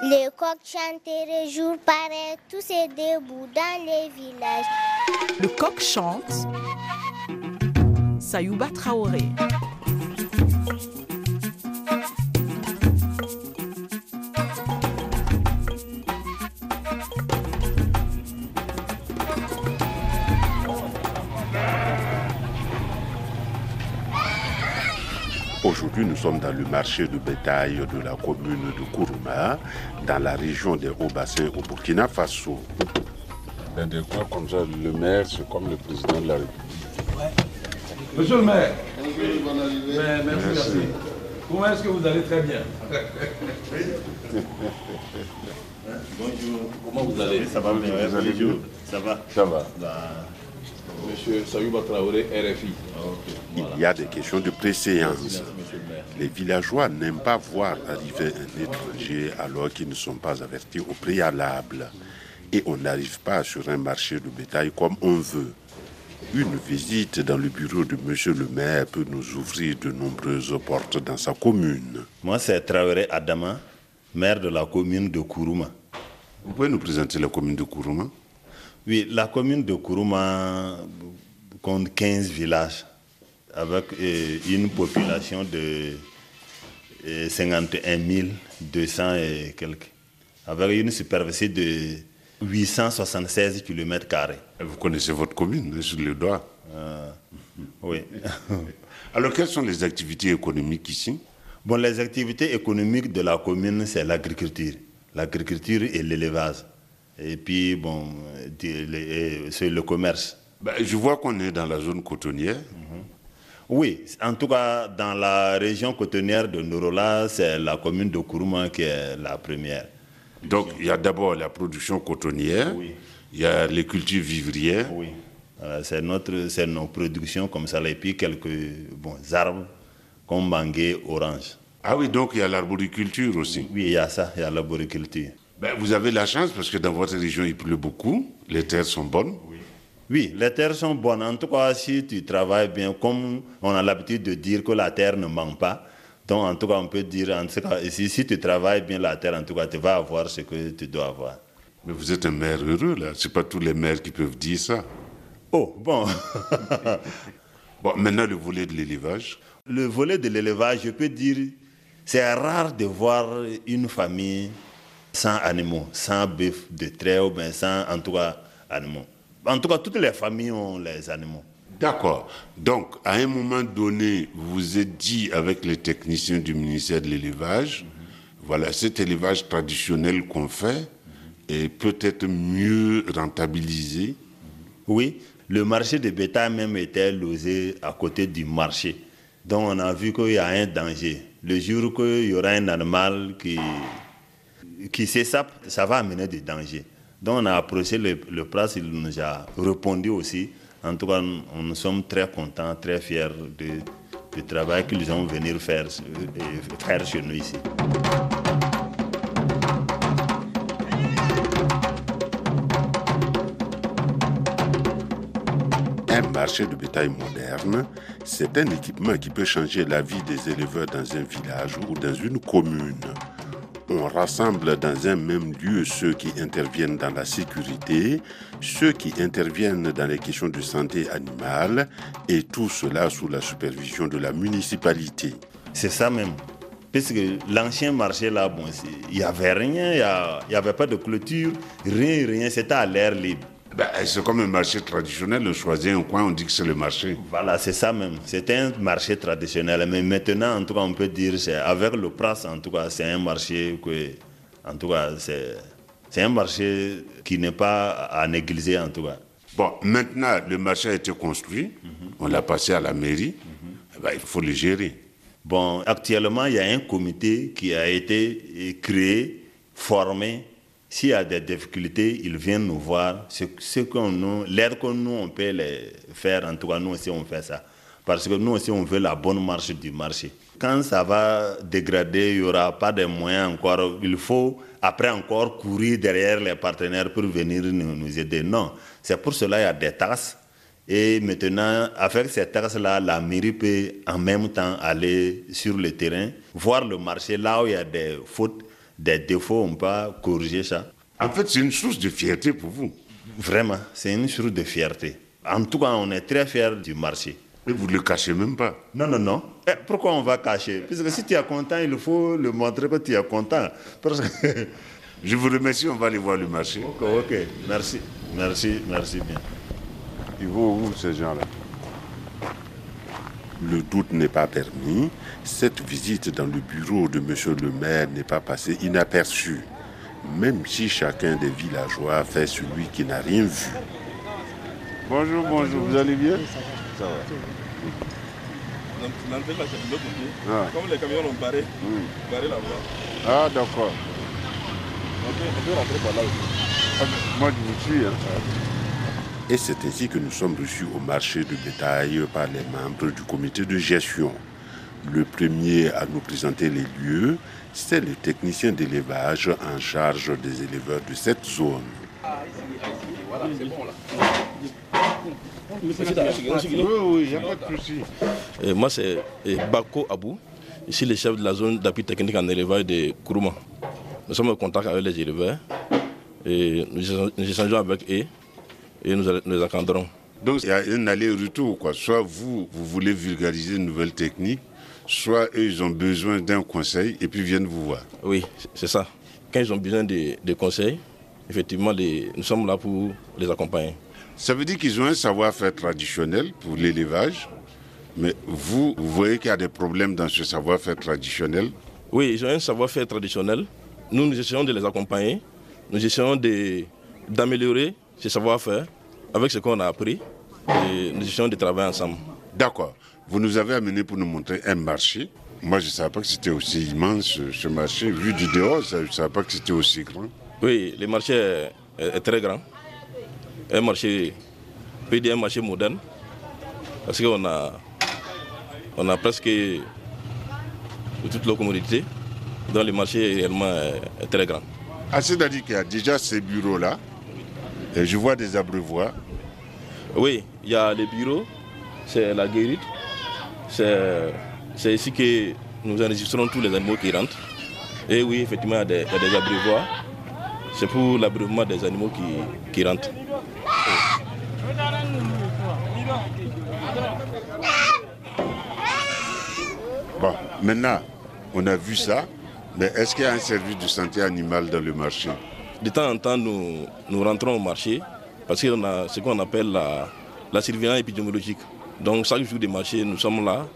Les coqs chanteraient jour pareil, tous ces debout dans les villages. Le coq chante. Sayouba Traoré. Aujourd'hui, nous sommes dans le marché de bétail de la commune de Kourouma, dans la région des Hauts-Bassins au Burkina Faso. Dans des coins comme ça, le maire, c'est comme le président de la République. Monsieur le maire, Ben, merci, merci. Comment est-ce que vous allez très bien? Bonjour, comment vous allez? Ça va bien, Vous allez bien? Ça va? Ça va. Monsieur Sayouba Traoré, RFI. Il y a des questions de préséance. Les villageois n'aiment pas voir arriver un étranger alors qu'ils ne sont pas avertis au préalable. Et on n'arrive pas sur un marché de bétail comme on veut. Une visite dans le bureau de monsieur le maire peut nous ouvrir de nombreuses portes dans sa commune. Moi, c'est Traoré Adama, maire de la commune de Kourouma. Vous pouvez nous présenter la commune de Kourouma? Oui, la commune de Kourouma compte 15 villages avec euh, une population de euh, 51 200 et quelques, avec une superficie de 876 km. Vous connaissez votre commune sur le doigt. Oui. Alors quelles sont les activités économiques ici? Bon, les activités économiques de la commune, c'est l'agriculture. L'agriculture et l'élevage. Et puis, bon, euh, c'est le commerce. Ben, Je vois qu'on est dans la zone cotonnière. Oui, en tout cas, dans la région cotonnière de Norola, c'est la commune de Kourouma qui est la première. Donc il y a d'abord la production cotonnière, Oui. il y a les cultures vivrières. Oui. Voilà, c'est notre, c'est nos productions comme ça, et puis quelques bons arbres comme mangué, orange. Ah oui, donc il y a l'arboriculture aussi. Oui, il y a ça, il y a la boriculture. Ben, vous avez la chance parce que dans votre région il pleut beaucoup, les terres sont bonnes. Oui, les terres sont bonnes. En tout cas, si tu travailles bien, comme on a l'habitude de dire que la terre ne manque pas, donc en tout cas, on peut dire, en tout cas, si, si tu travailles bien la terre, en tout cas, tu vas avoir ce que tu dois avoir. Mais vous êtes un maire heureux là, c'est pas tous les maires qui peuvent dire ça. Oh, bon. Bon, maintenant le volet de l'élevage. Le volet de l'élevage, je peux dire, c'est rare de voir une famille sans animaux, sans bœuf de trait ou bien sans, en tout cas, animaux. En tout cas, toutes les familles ont les animaux. D'accord. Donc, à un moment donné, vous êtes dit avec les techniciens du ministère de l'élevage, voilà, cet élevage traditionnel qu'on fait est peut-être mieux rentabilisé. Oui, le marché de bétail même était logé à côté du marché. Donc on a vu qu'il y a un danger. Le jour qu'il y aura un animal qui, qui s'échappe, ça va amener des dangers. Donc on a approché le, prince, il nous a répondu aussi. En tout cas, nous, sommes très contents, très fiers du travail qu'ils ont venu faire, euh, faire chez nous ici. Un marché de bétail moderne, c'est un équipement qui peut changer la vie des éleveurs dans un village ou dans une commune. On rassemble dans un même lieu ceux qui interviennent dans la sécurité, ceux qui interviennent dans les questions de santé animale, et tout cela sous la supervision de la municipalité. C'est ça même. Puisque l'ancien marché là, il n'y avait rien, il n'y avait pas de clôture, rien, rien, c'était à l'air libre. Ben, c'est comme un marché traditionnel, on choisit un coin, on dit que c'est le marché. Voilà, c'est ça même. C'était un marché traditionnel. Mais maintenant, en tout cas, on peut dire, c'est avec le prince, en tout cas, c'est un marché que, en tout cas, c'est, c'est un marché qui n'est pas à négliger, en tout cas. Bon, maintenant, le marché a été construit, on l'a passé à la mairie, Eh ben, il faut le gérer. Bon, actuellement, il y a un comité qui a été eh, créé, formé. S'il y a des difficultés, ils viennent nous voir. Ce, ce l'aide que nous, on peut les faire, en tout cas, nous aussi, on fait ça. Parce que nous aussi, on veut la bonne marche du marché. Quand ça va dégrader, il n'y aura pas de moyens encore. Il faut, après encore, courir derrière les partenaires pour venir nous, nous aider. Non, c'est pour cela qu'il y a des taxes. Et maintenant, avec ces taxes-là, la mairie peut en même temps aller sur le terrain, voir le marché là où il y a des fautes, des défauts, on peut corriger ça. En fait, c'est une source de fierté pour vous. Vraiment, c'est une source de fierté. En tout cas, on est très fiers du marché. Et vous ne le cachez même pas. Non, non, non. Eh, pourquoi on va cacher? Parce que si tu es content, il faut le montrer que tu es content. Parce que... Je vous remercie, on va aller voir le marché. Ok, ok. Merci, merci, merci bien. Ils vont où ces gens-là? Le doute n'est pas permis. Cette visite dans le bureau de monsieur le maire n'est pas passée inaperçue. Même si chacun des villageois fait celui qui n'a rien vu. Bonjour, bonjour, vous allez bien? Ça va. L'entrée là, c'est de l'autre côté. Ah. Comme les camions l'ont barré, Oui. barré là-bas. Ah, d'accord. On peut, on peut rentrer par là aussi. Moi, je vous suis. hein. Et c'est ainsi que nous sommes reçus au marché de bétail par les membres du comité de gestion. Le premier à nous présenter les lieux, c'est le technicien d'élevage en charge des éleveurs de cette zone. Et moi, c'est euh, Bako Abou, ici le chef de la zone d'appui technique en élevage de Kourouma. Nous sommes en contact avec les éleveurs et nous échangeons avec eux et nous, nous les encadrons. Donc il y a un aller-retour. quoi. Soit vous, vous voulez vulgariser une nouvelle technique, soit eux, ils ont besoin d'un conseil et puis viennent vous voir. Oui, c'est- ça. Quand ils ont besoin de, de conseils, effectivement, les- nous sommes là pour les accompagner. Ça veut dire qu'ils ont un savoir-faire traditionnel pour l'élevage, mais vous, vous voyez qu'il y a des problèmes dans ce savoir-faire traditionnel? Oui, ils ont un savoir-faire traditionnel. Nous, nous essayons de les accompagner. Nous essayons d'améliorer ce savoir-faire avec ce qu'on a appris. Et nous essayons de travailler ensemble. D'accord. Vous nous avez amené pour nous montrer un marché. Moi, je ne savais pas que c'était aussi immense, ce- ce marché. Vu du dehors, je ne savais pas que c'était aussi grand. Oui, le marché est, est- est très grand. Un marché, on peut dire un marché moderne. Parce qu'on a, on a presque toutes les commodités. Donc le marché réellement est, est très grand. Ah, c'est-à-dire qu'il y a déjà ces bureaux-là. Et je vois des abreuvoirs. Oui, il y a les bureaux, c'est la guérite. C'est ici que nous enregistrons tous les animaux qui rentrent. Et oui, effectivement, il y a des, il y a des abreuvoirs. C'est pour l'abreuvement des animaux qui, qui rentrent. Bon, maintenant, on a vu ça. Mais est-ce qu'il y a un service de santé animale dans le marché? De temps en temps, nous, nous rentrons au marché parce qu'on a ce qu'on appelle la, la surveillance épidémiologique. Donc chaque jour du marché, nous sommes là,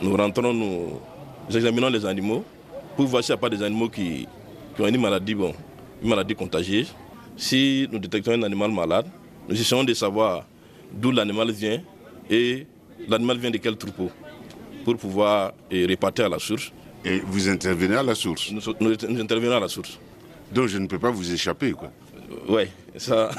nous rentrons, nous, examinons les animaux pour voir s'il n'y a pas des animaux qui, qui ont une maladie, bon, une maladie contagieuse. Si nous détectons un animal malade, nous essayons de savoir d'où l'animal vient et l'animal vient de quel troupeau pour pouvoir eh, répartir à la source. Et vous intervenez à la source? Nous, nous- nous intervenons à la source. Donc je ne peux pas vous échapper. Quoi. Oui, ça.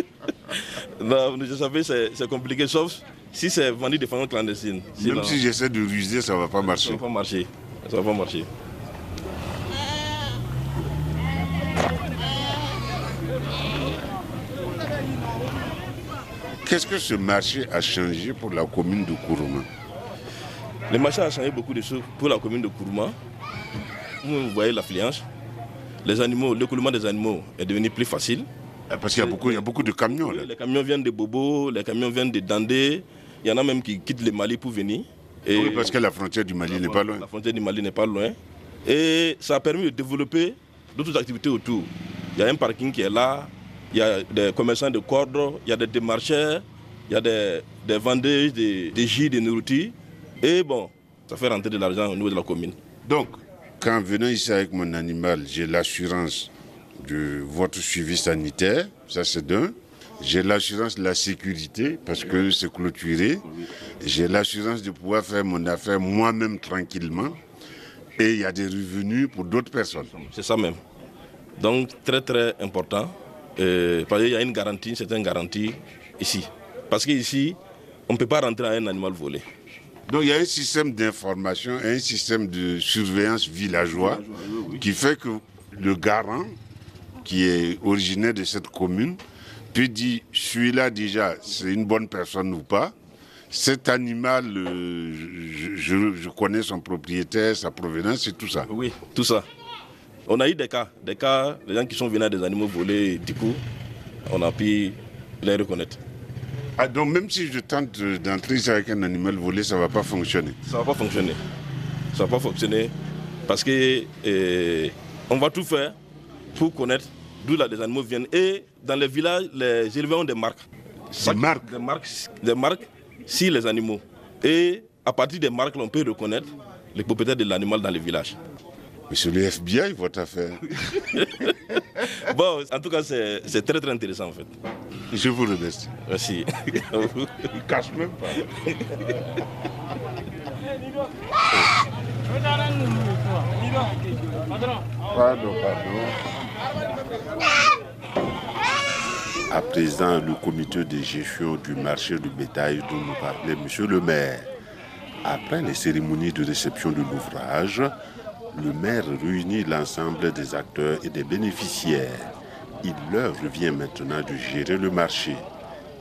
non, je savais c'est c'est compliqué, sauf si c'est vendu de façon clandestine. Sinon, Même si j'essaie de ruser, ça ne va pas ça marcher. va pas marcher. Ça va pas marcher. Qu'est-ce que ce marché a changé pour la commune de Kourouma? Le marché a changé beaucoup de choses pour la commune de Kourouma. Vous voyez l'affluence. Les animaux, l'écoulement des animaux est devenu plus facile. Ah, Parce qu'il y, a beaucoup- il y a beaucoup de camions là. Les camions viennent de Bobo, les camions viennent de Dandé. Il y en a même qui quittent le Mali pour venir. Et Oui, parce que la frontière du Mali n'est pas loin. La frontière du Mali n'est pas loin. Et ça a permis de développer d'autres activités autour. Il y a un parking qui est là, il y a des commerçants de cordes, il y a des démarcheurs, il y a des, des vendeuses de, de jus, de nourriture. Et bon, ça fait rentrer de l'argent au niveau de la commune. Donc, quand venant ici avec mon animal, j'ai l'assurance de votre suivi sanitaire, ça c'est d'un. J'ai l'assurance de la sécurité parce que c'est clôturé. J'ai l'assurance de pouvoir faire mon affaire moi-même tranquillement. Et il y a des revenus pour d'autres personnes. C'est ça même. Donc, très très important. Euh, parce qu'il y a une garantie, une certaine garantie ici. Parce qu'ici, on ne peut pas rentrer à un animal volé. Donc il y a un système d'information, un système de surveillance villageois qui fait que le garant, qui est originaire de cette commune, peut dire celui-là déjà c'est une bonne personne ou pas. Cet animal, euh, je, connais son propriétaire, sa provenance et tout ça. Oui, tout ça. On a eu des cas, des cas, des gens qui sont venus à des animaux volés, du coup, on a pu les reconnaître. Ah, donc même si je tente de- d'entrer avec un animal volé, ça ne va pas fonctionner. Ça va pas fonctionner. Ça va pas fonctionner parce que euh, on va tout faire pour connaître d'où les animaux viennent. Et dans les villages, les éleveurs ont des marques. Chaque- marques Des marques, des marques sur les animaux. Et à partir des marques, on peut reconnaître les propriétaires de l'animal dans les villages. Monsieur le FBI, votre affaire. Bon, en tout cas, c'est c'est très très intéressant en fait. Je vous remercie. Merci. Il cache même pas. Pardon, pardon. À présent, le comité de gestion du marché du bétail dont nous parlait Monsieur le maire. Après les cérémonies de réception de l'ouvrage, le maire réunit l'ensemble des acteurs et des bénéficiaires. Il leur revient maintenant de gérer le marché.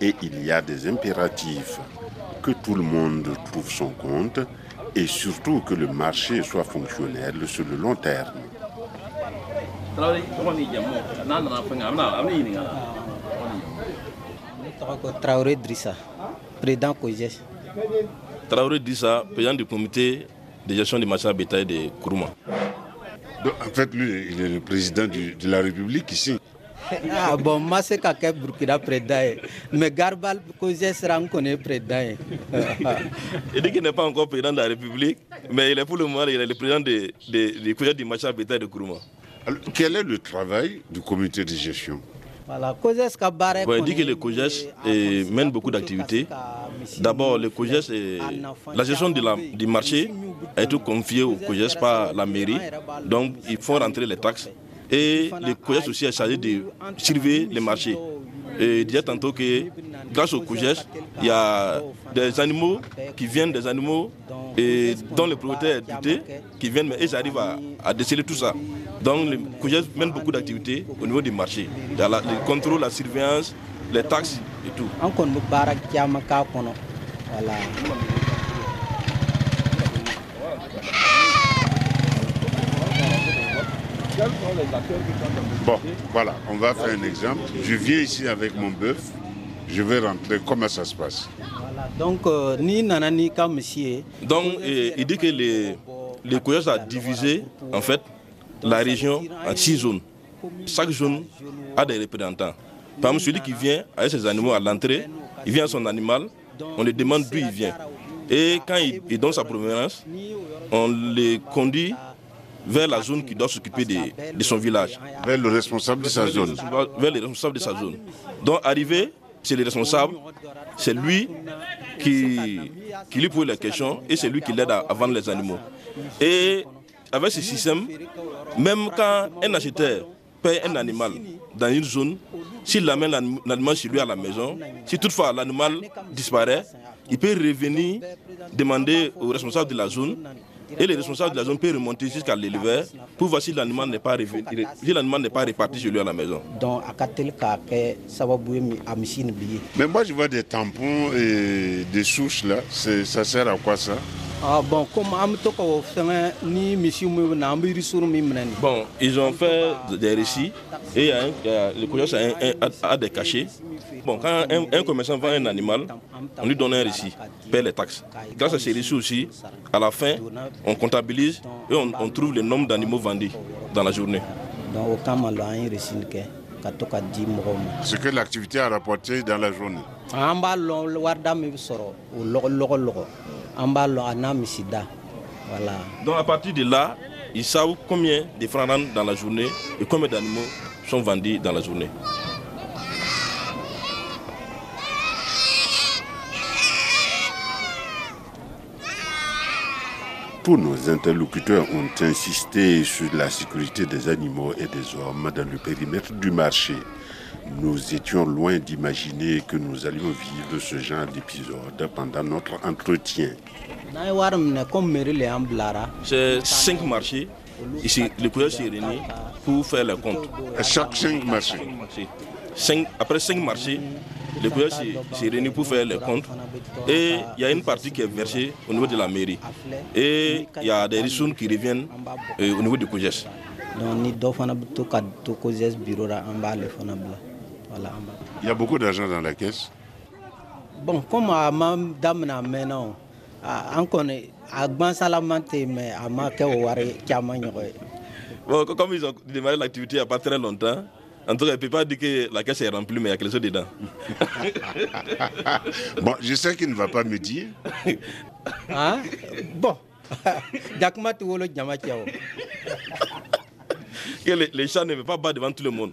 Et il y a des impératifs. Que tout le monde trouve son compte et surtout que le marché soit fonctionnel sur le long terme. Traoré Drissa, président COGES. Traoré Dissa, président du comité de gestion du marché à bétail de Kourouma. En fait, lui, il est le président du- de la République ici. Ah bon, ma se ka kɛ Burkina président ye, mais Garba COGES sera n kɔni ye président ye. Il dit qu'il n'est pas encore président de la République, mais il est pour le moment il est le président de- de- du projet du marché à bétail de Kourouma. Alors, quel est le travail du comité de gestion? Voilà, COGES Bon, il dit que le COGES eh, mène beaucoup d'activités. D'abord, le COGES, eh, la gestion de la- du marché a été confiée au COGES par la mairie. Donc, ils font rentrer les taxes. Et le COGES aussi est chargé de surveiller les marchés. Et disait tantôt que grâce au COGES, il y a des animaux qui viennent, des animaux dont les propriétaires est qui viennent, mais ils arrivent à, déceler tout ça. Donc le COGES mène beaucoup d'activités au niveau du marché. Le contrôle, la surveillance, les taxes et tout. Voilà. Bon, voilà, on va faire un exemple. Je viens ici avec mon bœuf. Je vais rentrer. Comment ça se passe? Voilà. Donc, euh, n'i nana n'i ye. Donc il dit que le, le COGES a divisé en fait la région en six zones. Chaque zone a des représentants. Par exemple, celui qui vient avec ses animaux à l'entrée, il vient à son animal, on lui demande d'où il vient. Et quand il, il donne sa provenance, on les conduit vers la zone qui doit s'occuper de, de son village. Vers le responsable de sa zone. vers les responsables de sa zone. Donc arrivé, c'est le responsable, c'est lui qui, qui lui pose les questions et c'est lui qui l'aide à, à vendre les animaux. Et avec ce système, même quand un acheteur paie un animal dans une zone, s'il amène l'anim- l'animal chez lui à la maison, si toutefois l'animal disparaît, il peut revenir demander au responsable de la zone et le responsable de la zone peut remonter jusqu'à l'éleveur pour voir si l'animal n'est pas, si réparti chez lui à la maison. Mais moi, je vois des tampons et des souches là. Ça sert à quoi ça? Bon, comme k'o fɛngɛ ni. Bon, ils ont fait des récits et il y a un- il y a- le COGES a, un- un- a- a des cachets. Bon, quand un, un commerçant vend un animal, on lui donne un récit, paie les taxes. Grâce à ces récits aussi, à la fin, on comptabilise et on, on trouve le nombre d'animaux vendus dans la journée. Ce que l'activité a rapporté dans la journée. An b'a lɔn a n'a misida. Voilà. Donc à partir de là, ils savent combien de francs rentrent dans la journée et combien d'animaux sont vendus dans la journée. Tous nos interlocuteurs ont insisté sur la sécurité des animaux et des hommes dans le périmètre du marché. Nous étions loin d'imaginer que nous allions vivre ce genre d'épisode pendant notre entretien. Le. C'est cinq marchés. Ici, le courrier s'est réuni pour faire les comptes. À chaque cinq marchés. Cinq- après cinq marchés, le courrier s'est s'est réuni pour faire les comptes. Et il y a une partie qui est versée au niveau de la mairie. Et il y a des ressources qui reviennent euh, au niveau du COGES. donc bureau fana bila voilà Il y a beaucoup d'argent dans la caisse. bon comme a ma daminɛ a mɛnna o a- an kɔni a gbansalaman tɛ yen mais ye Bon, co- comme ils ont démarré l'activité il n'y a pas très longtemps, en tout cas, il ne peut pas dire que la caisse est remplie, mais il y a quelque chose dedans. Bon, je sais qu'il ne va pas me dire. Hein? bon Que les, les chats ne veulent pas battre devant tout le monde.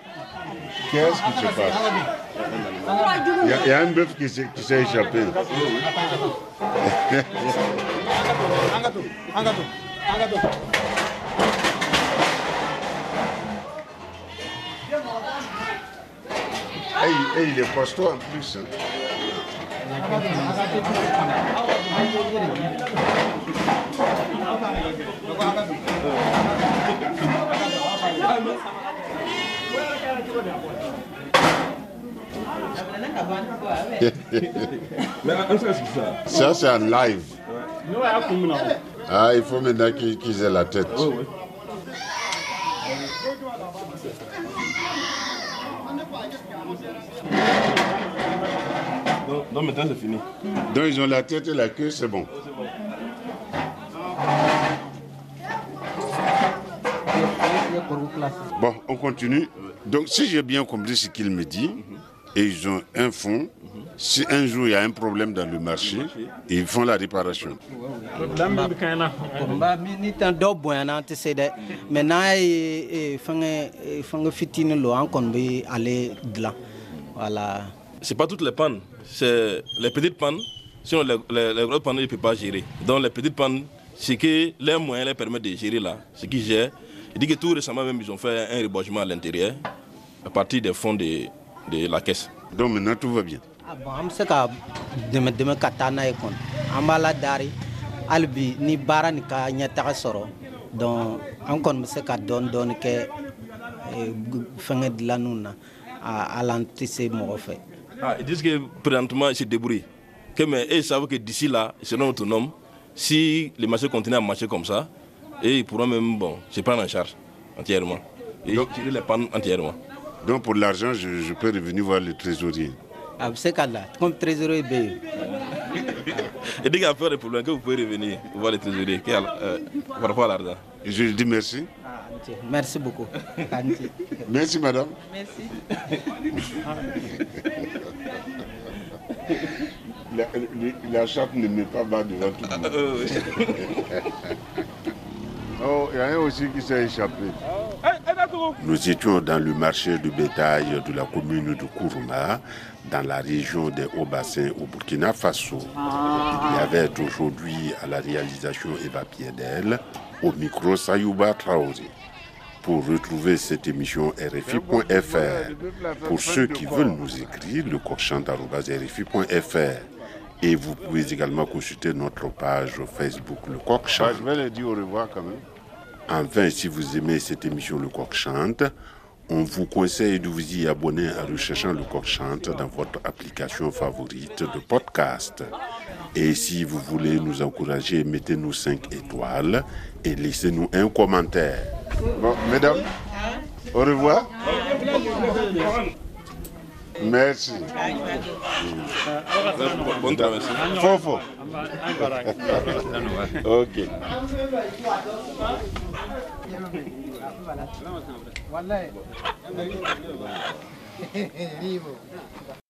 15 que se passa. E há um bebê que se, que se chapéu. Angatu, angatu, angatu. Ei, ei, ele postou a polícia. Angatu. Ça, c'est en live. Ah, il faut maintenant qu'ils aient la tête. Donc, donc maintenant, c'est fini. Donc, ils ont la tête et la queue, c'est bon. Bon, on continue. Donc, si j'ai bien compris ce qu'il me dit, et ils ont un fonds, si un jour il y a un problème dans le marché, ils font la réparation. Dilan voilà C'est pas toutes les pannes, c'est les petites pannes. Sinon, les, les, les grosses pannes, ils ne peuvent pas gérer. Donc, les petites pannes, ce que les moyens leur permettent de gérer là, ce qu'ils gèrent. Il dit que tout récemment, même, ils ont fait un rebâchement à l'intérieur, à partir des fonds de, de la caisse. Donc maintenant, tout va bien. Ah, bon an bɛ se ka dɛmɛ dɛmɛ ka taa n'a ye kɔni an b'a la dari hali bi ni baara nin ka ɲɛtaga sɔrɔ donc an kɔni bɛ se ka dɔɔni dɔɔni kɛ gu- fɛngɛ dilanniw na a- ala an tɛ se mɔgɔ fɛ Ah, ils disent que présentement, ils se débrouillent. Que, mais ils savent que d'ici là, ils seront autonomes. Si le marché continue à marcher comme ça, et ils pourront même bon, se prendre en charge entièrement. Et tirer les pannes entièrement. Donc pour l'argent, je, je peux revenir voir le trésorier. a bɛ se ka la comme trésorier yen Et dès qu'il y a peur des problèmes, que vous pouvez revenir voir qui a, euh, par rapport à l'argent. Je lui dis merci. Ah, merci beaucoup. Merci madame. merci La, le- la chatte ne met pas bas devant tout le monde. oh, il y a un aussi qui s'est échappé. Nous étions dans le marché du bétail de la commune de Kourouma, dans la région des Hauts-Bassins au Burkina Faso. Il y avait aujourd'hui à la réalisation Eva Piedel, au micro Sayouba Traoré. Pour retrouver cette émission RFI.fr, pour ceux qui veulent nous écrire, le cochant.rfi.fr. Et vous pouvez également consulter notre page Facebook, le Coq Chante. je vais dire au revoir quand même. Enfin, si vous aimez cette émission Le Coq Chante, on vous conseille de vous y abonner en recherchant Le Coq Chante dans votre application favorite de podcast. Et si vous voulez nous encourager, mettez-nous 5 étoiles et laissez-nous un commentaire. Mesdames, au revoir. Merci. Bon travail. merci. Fort, fort. Ok. ¿Qué es lo que? ¿Qué lo que?